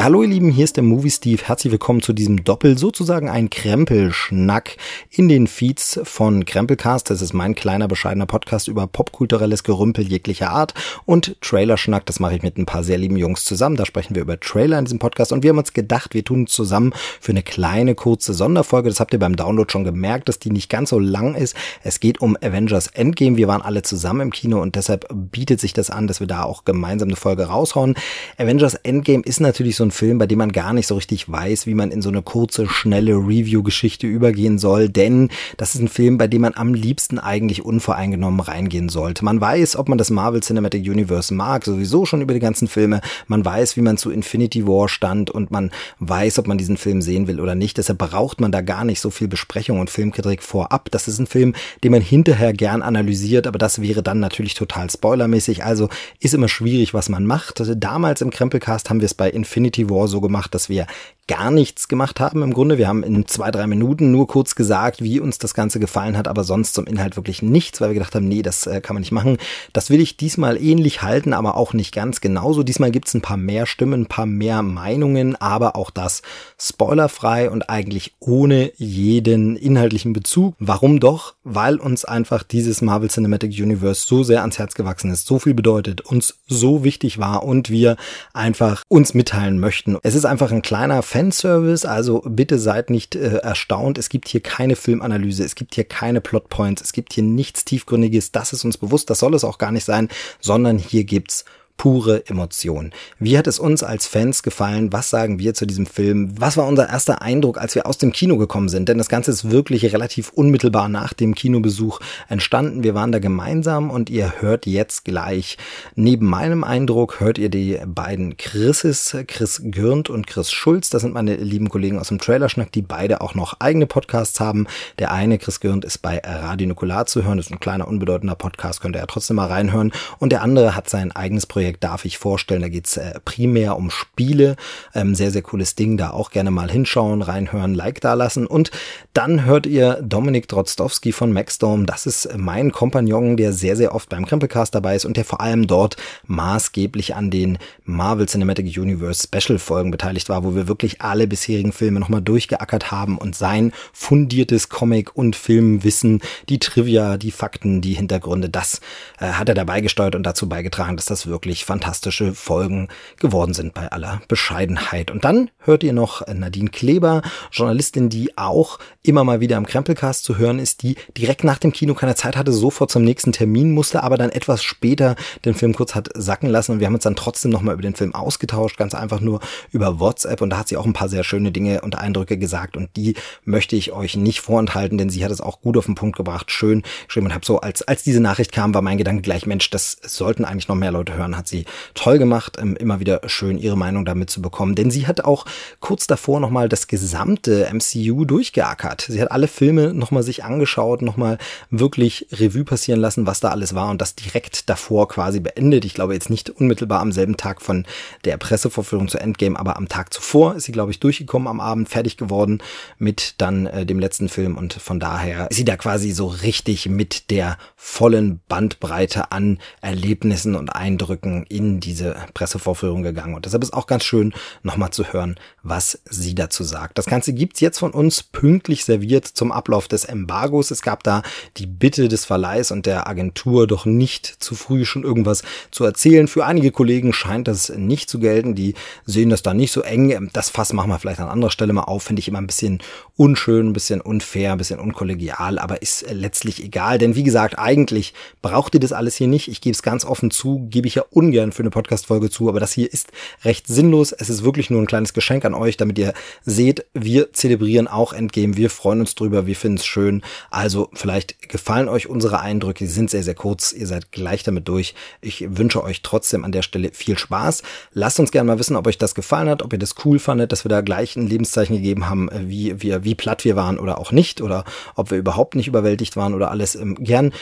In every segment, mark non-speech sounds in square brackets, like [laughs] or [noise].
Hallo ihr Lieben, hier ist der Movie Steve. Herzlich willkommen zu diesem Doppel, sozusagen ein Krempelschnack in den Feeds von Krempelcast. Das ist mein kleiner bescheidener Podcast über popkulturelles Gerümpel jeglicher Art und Trailerschnack. Das mache ich mit ein paar sehr lieben Jungs zusammen. Da sprechen wir über Trailer in diesem Podcast und wir haben uns gedacht, wir tun zusammen für eine kleine kurze Sonderfolge. Das habt ihr beim Download schon gemerkt, dass die nicht ganz so lang ist. Es geht um Avengers Endgame. Wir waren alle zusammen im Kino und deshalb bietet sich das an, dass wir da auch gemeinsam eine Folge raushauen. Avengers Endgame ist natürlich so ein Film, bei dem man gar nicht so richtig weiß, wie man in so eine kurze, schnelle Review-Geschichte übergehen soll, denn das ist ein Film, bei dem man am liebsten eigentlich unvoreingenommen reingehen sollte. Man weiß, ob man das Marvel Cinematic Universe mag, sowieso schon über die ganzen Filme. Man weiß, wie man zu Infinity War stand und man weiß, ob man diesen Film sehen will oder nicht. Deshalb braucht man da gar nicht so viel Besprechung und Filmkritik vorab. Das ist ein Film, den man hinterher gern analysiert, aber das wäre dann natürlich total spoilermäßig. Also ist immer schwierig, was man macht. Damals im Krempelcast haben wir es bei Infinity War so gemacht, dass wir gar nichts gemacht haben im Grunde. Wir haben in zwei, drei Minuten nur kurz gesagt, wie uns das Ganze gefallen hat, aber sonst zum Inhalt wirklich nichts, weil wir gedacht haben, nee, das äh, kann man nicht machen. Das will ich diesmal ähnlich halten, aber auch nicht ganz genauso. Diesmal gibt's ein paar mehr Stimmen, ein paar mehr Meinungen, aber auch das spoilerfrei und eigentlich ohne jeden inhaltlichen Bezug. Warum doch? Weil uns einfach dieses Marvel Cinematic Universe so sehr ans Herz gewachsen ist, so viel bedeutet, uns so wichtig war und wir einfach uns mitteilen möchten. Es ist einfach ein kleiner Fanservice, also bitte seid nicht äh, erstaunt. Es gibt hier keine Filmanalyse, es gibt hier keine Plotpoints, es gibt hier nichts Tiefgründiges. Das ist uns bewusst, das soll es auch gar nicht sein, sondern hier gibt's pure Emotion. Wie hat es uns als Fans gefallen? Was sagen wir zu diesem Film? Was war unser erster Eindruck, als wir aus dem Kino gekommen sind? Denn das Ganze ist wirklich relativ unmittelbar nach dem Kinobesuch entstanden. Wir waren da gemeinsam und ihr hört jetzt gleich neben meinem Eindruck hört ihr die beiden Chrises, Chris Gürnt und Chris Schulz. Das sind meine lieben Kollegen aus dem Trailerschnack, die beide auch noch eigene Podcasts haben. Der eine, Chris Gürnt, ist bei Radio Nukular zu hören. Das ist ein kleiner, unbedeutender Podcast, könnt ihr ja trotzdem mal reinhören. Und der andere hat sein eigenes Projekt Projekt darf ich vorstellen. Da geht's äh, primär um Spiele. Ähm, sehr, sehr cooles Ding. Da auch gerne mal hinschauen, reinhören, Like da lassen. Und dann hört ihr Dominik Drozdowski von Maxdome. Das ist mein Kompagnon, der sehr, sehr oft beim Krempelcast dabei ist und der vor allem dort maßgeblich an den Marvel Cinematic Universe Special Folgen beteiligt war, wo wir wirklich alle bisherigen Filme nochmal durchgeackert haben und sein fundiertes Comic- und Filmwissen, die Trivia, die Fakten, die Hintergründe, das äh, hat er dabei gesteuert und dazu beigetragen, dass das wirklich wirklich fantastische Folgen geworden sind bei aller Bescheidenheit. Und dann hört ihr noch Nadine Kleber, Journalistin, die auch immer mal wieder am Krempelcast zu hören ist, die direkt nach dem Kino keine Zeit hatte, sofort zum nächsten Termin musste, aber dann etwas später den Film kurz hat sacken lassen. Und wir haben uns dann trotzdem nochmal über den Film ausgetauscht, ganz einfach nur über WhatsApp. Und da hat sie auch ein paar sehr schöne Dinge und Eindrücke gesagt. Und die möchte ich euch nicht vorenthalten, denn sie hat es auch gut auf den Punkt gebracht, schön geschrieben und habe so, als, als diese Nachricht kam, war mein Gedanke gleich, Mensch, das sollten eigentlich noch mehr Leute hören, hat sie toll gemacht, ähm, immer wieder schön ihre Meinung damit zu bekommen, denn sie hat auch kurz davor nochmal das gesamte MCU durchgeackert. Sie hat alle Filme nochmal sich angeschaut, nochmal wirklich Revue passieren lassen, was da alles war und das direkt davor quasi beendet. Ich glaube jetzt nicht unmittelbar am selben Tag von der Pressevorführung zu Endgame, aber am Tag zuvor ist sie, glaube ich, durchgekommen am Abend, fertig geworden mit dann äh, dem letzten Film und von daher ist sie da quasi so richtig mit der vollen Bandbreite an Erlebnissen und Eindrücken in diese Pressevorführung gegangen. Und deshalb ist auch ganz schön, nochmal zu hören, was sie dazu sagt. Das Ganze gibt's jetzt von uns pünktlich serviert zum Ablauf des Embargos. Es gab da die Bitte des Verleihs und der Agentur, doch nicht zu früh schon irgendwas zu erzählen. Für einige Kollegen scheint das nicht zu gelten. Die sehen das da nicht so eng. Das Fass machen wir vielleicht an anderer Stelle mal auf. Finde ich immer ein bisschen unschön, ein bisschen unfair, ein bisschen unkollegial, aber ist letztlich egal. Denn wie gesagt, eigentlich braucht ihr das alles hier nicht. Ich gebe es ganz offen zu, gebe ich ja ungern für eine Podcast-Folge zu, aber das hier ist recht sinnlos. Es ist wirklich nur ein kleines Geschenk an euch, damit ihr seht, wir zelebrieren auch Endgame. Wir freuen uns drüber, wir finden es schön. Also vielleicht gefallen euch unsere Eindrücke. Sie sind sehr, sehr kurz. Ihr seid gleich damit durch. Ich wünsche euch trotzdem an der Stelle viel Spaß. Lasst uns gerne mal wissen, ob euch das gefallen hat, ob ihr das cool fandet, dass wir da gleich ein Lebenszeichen gegeben haben, wie wir, wie platt wir waren oder auch nicht oder ob wir überhaupt nicht überwältigt waren oder alles. Ähm, gern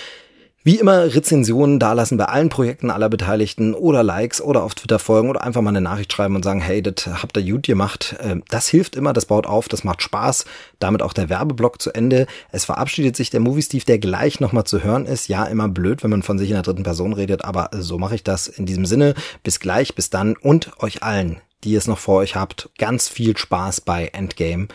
wie immer Rezensionen dalassen bei allen Projekten aller Beteiligten oder Likes oder auf Twitter folgen oder einfach mal eine Nachricht schreiben und sagen, hey, das habt ihr gut gemacht. Ähm, das hilft immer, das baut auf, das macht Spaß. Damit auch der Werbeblock zu Ende. Es verabschiedet sich der Movie Steve, der gleich nochmal zu hören ist. Ja, immer blöd, wenn man von sich in der dritten Person redet, aber so mache ich das in diesem Sinne. Bis gleich, bis dann und euch allen die es noch vor euch habt. Ganz viel Spaß bei Endgame.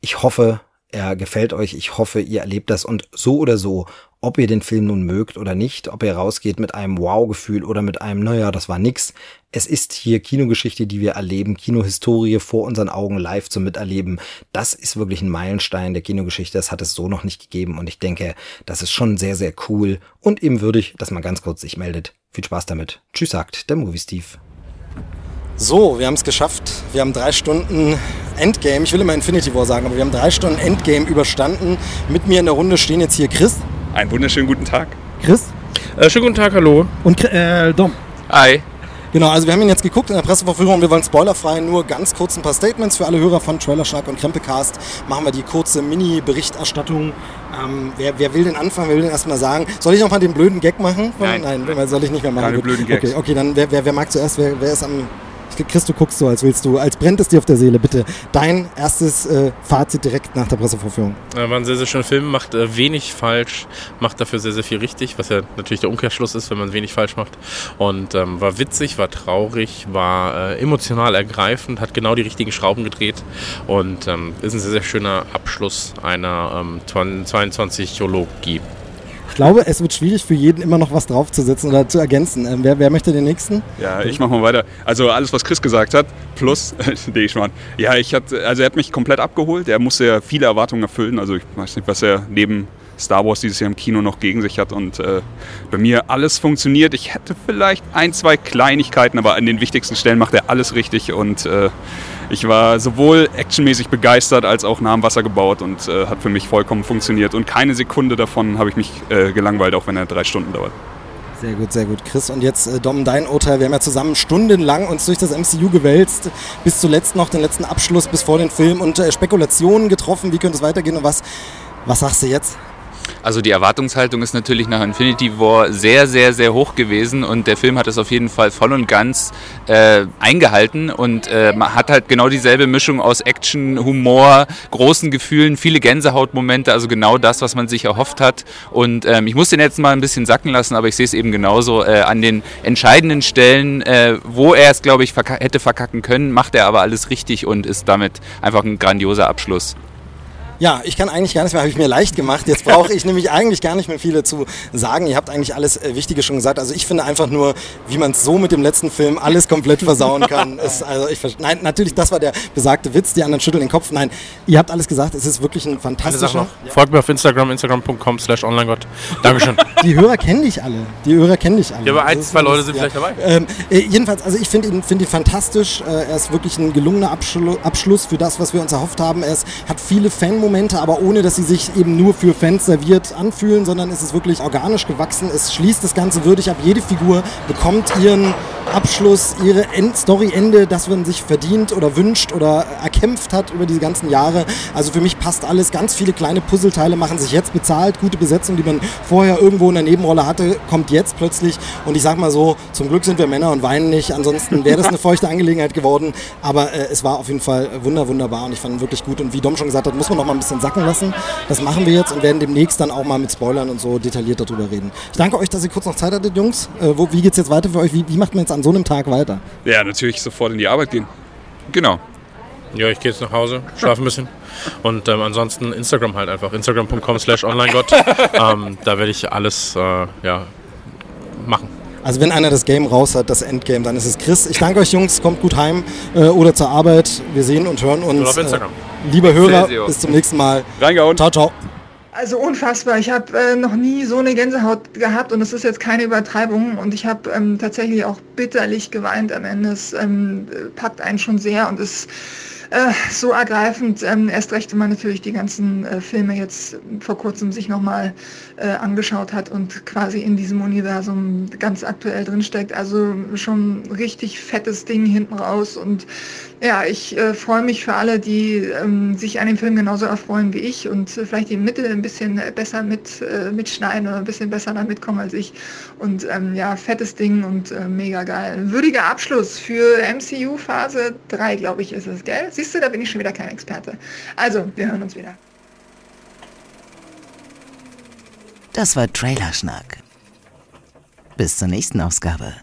Ich hoffe, er gefällt euch. Ich hoffe, ihr erlebt das und so oder so, ob ihr den Film nun mögt oder nicht, ob ihr rausgeht mit einem Wow-Gefühl oder mit einem, naja, das war nix. Es ist hier Kinogeschichte, die wir erleben, Kinohistorie vor unseren Augen live zu miterleben. Das ist wirklich ein Meilenstein der Kinogeschichte. Das hat es so noch nicht gegeben und ich denke, das ist schon sehr, sehr cool und eben würdig, dass man ganz kurz sich meldet. Viel Spaß damit. Tschüss, sagt der Movie Steve. So, wir haben es geschafft. Wir haben drei Stunden Endgame, ich will immer Infinity War sagen, aber wir haben drei Stunden Endgame überstanden. Mit mir in der Runde stehen jetzt hier Chris. Einen wunderschönen guten Tag. Chris. Äh, schönen guten Tag, hallo. Und äh, Dom. Hi. Genau, also wir haben ihn jetzt geguckt in der Presseverführung. Wir wollen spoilerfrei nur ganz kurz ein paar Statements für alle Hörer von Trailer Shark und Krempelcast. Machen wir die kurze Mini-Berichterstattung. Ähm, wer, wer, will den anfangen? Wer will den erstmal sagen? Soll ich noch mal den blöden Gag machen? Nein, Nein soll ich nicht mehr machen. Keine blöden Gags. Okay, okay dann wer, wer, wer mag zuerst? Wer, wer ist am Chris, du guckst so, als willst du, als brennt es dir auf der Seele. Bitte dein erstes äh, Fazit direkt nach der Pressevorführung. Äh, war ein sehr, sehr schöner Film, macht äh, wenig falsch, macht dafür sehr, sehr viel richtig, was ja natürlich der Umkehrschluss ist, wenn man wenig falsch macht. Und ähm, war witzig, war traurig, war äh, emotional ergreifend, hat genau die richtigen Schrauben gedreht und ähm, ist ein sehr, sehr schöner Abschluss einer ähm, 22-Jologie. Ich glaube, es wird schwierig für jeden immer noch was draufzusetzen oder zu ergänzen. Ähm, wer, wer, möchte den nächsten? Ja, ich mache mal weiter. Also alles, was Chris gesagt hat, plus, [laughs] nee, ich meine, ja, ich hatte, also er hat mich komplett abgeholt. Er musste ja viele Erwartungen erfüllen. Also ich weiß nicht, was er neben Star Wars dieses Jahr im Kino noch gegen sich hat und äh, bei mir alles funktioniert. Ich hätte vielleicht ein, zwei Kleinigkeiten, aber an den wichtigsten Stellen macht er alles richtig und äh, ich war sowohl actionmäßig begeistert als auch nah am Wasser gebaut und äh, hat für mich vollkommen funktioniert. Und keine Sekunde davon habe ich mich äh, gelangweilt, auch wenn er drei Stunden dauert. Sehr gut, sehr gut. Chris, und jetzt äh, Dom, dein Urteil. Wir haben ja zusammen stundenlang uns durch das MCU gewälzt, bis zuletzt noch den letzten Abschluss, bis vor den Film und äh, Spekulationen getroffen, wie könnte es weitergehen und was, was sagst du jetzt? Also die Erwartungshaltung ist natürlich nach Infinity War sehr, sehr, sehr hoch gewesen und der Film hat es auf jeden Fall voll und ganz äh, eingehalten und äh, man hat halt genau dieselbe Mischung aus Action, Humor, großen Gefühlen, viele Gänsehautmomente, also genau das, was man sich erhofft hat. Und ähm, ich muss den jetzt mal ein bisschen sacken lassen, aber ich sehe es eben genauso. Äh, an den entscheidenden Stellen, äh, wo er es, glaube ich, verka hätte verkacken können, macht er aber alles richtig und ist damit einfach ein grandioser Abschluss. Ja, ich kann eigentlich gar nicht mehr, habe ich mir leicht gemacht. Jetzt brauche ich [laughs] nämlich eigentlich gar nicht mehr viel dazu sagen. Ihr habt eigentlich alles äh, Wichtige schon gesagt. Also ich finde einfach nur, wie man es so mit dem letzten Film alles komplett versauen [laughs] kann. ist, also ich, nein, natürlich, das war der besagte Witz. Die anderen schütteln den Kopf. Nein, ihr habt alles gesagt. Es ist wirklich ein fantastischer. Ja. Folgt mir auf Instagram, instagram.com slash onlinegott. Dankeschön. [laughs] Die Hörer kennen dich alle. Die Hörer kennen dich alle. Ja, aber ein, zwei Leute sind ja. vielleicht dabei. Ähm, äh, jedenfalls, also ich finde ihn, find ihn fantastisch. Äh, er ist wirklich ein gelungener Abschlu Abschluss für das, was wir uns erhofft haben. Er ist, hat viele Fan Momente, aber ohne dass sie sich eben nur für Fans serviert anfühlen, sondern es ist wirklich organisch gewachsen. Es schließt das Ganze würdig ab. Jede Figur bekommt ihren Abschluss, ihre Story-Ende, das man sich verdient oder wünscht oder erkämpft hat über diese ganzen Jahre. Also für mich passt alles. Ganz viele kleine Puzzleteile machen sich jetzt bezahlt. Gute Besetzung, die man vorher irgendwo in der Nebenrolle hatte, kommt jetzt plötzlich. Und ich sag mal so, zum Glück sind wir Männer und weinen nicht. Ansonsten wäre das eine [laughs] feuchte Angelegenheit geworden. Aber äh, es war auf jeden Fall wunder, wunderbar und ich fand ihn wirklich gut. Und wie Dom schon gesagt hat, muss man noch mal ein bisschen sacken lassen. Das machen wir jetzt und werden demnächst dann auch mal mit Spoilern und so detailliert darüber reden. Ich danke euch, dass ihr kurz noch Zeit hattet, Jungs. Äh, wo, wie geht's jetzt weiter für euch? Wie, wie macht man jetzt an so einem Tag weiter? Ja, natürlich sofort in die Arbeit gehen. Genau. Ja, ich gehe jetzt nach Hause, schlafe ein bisschen. Und ähm, ansonsten Instagram halt einfach. Instagram.com slash onlinegott. [laughs] ähm, da werde ich alles äh, ja, machen. Also wenn einer das Game raus hat, das Endgame, dann ist es Chris. Ich danke euch Jungs, kommt gut heim äh, oder zur Arbeit. Wir sehen und hören uns. Oder auf Instagram. Äh, lieber Hörer, bis zum nächsten Mal. Reingehauen. Ciao, ciao. Also unfassbar. Ich habe äh, noch nie so eine Gänsehaut gehabt und es ist jetzt keine Übertreibung und ich habe ähm, tatsächlich auch bitterlich geweint am Ende. Es ähm, packt einen schon sehr und es äh, so ergreifend. Ähm, erst recht, wenn man natürlich die ganzen äh, Filme jetzt vor kurzem sich nochmal äh, angeschaut hat und quasi in diesem Universum ganz aktuell drinsteckt. Also schon richtig fettes Ding hinten raus. Und ja, ich äh, freue mich für alle, die ähm, sich an dem Film genauso erfreuen wie ich und äh, vielleicht die Mitte ein bisschen besser mit, äh, mitschneiden oder ein bisschen besser da mitkommen als ich. Und ähm, ja, fettes Ding und mega geil. Würdiger Abschluss für MCU Phase 3, glaube ich, ist es, gell? Siehst du, da bin ich schon wieder kein Experte. Also, wir hören uns wieder. Das war Trailerschnack. Bis zur nächsten Ausgabe.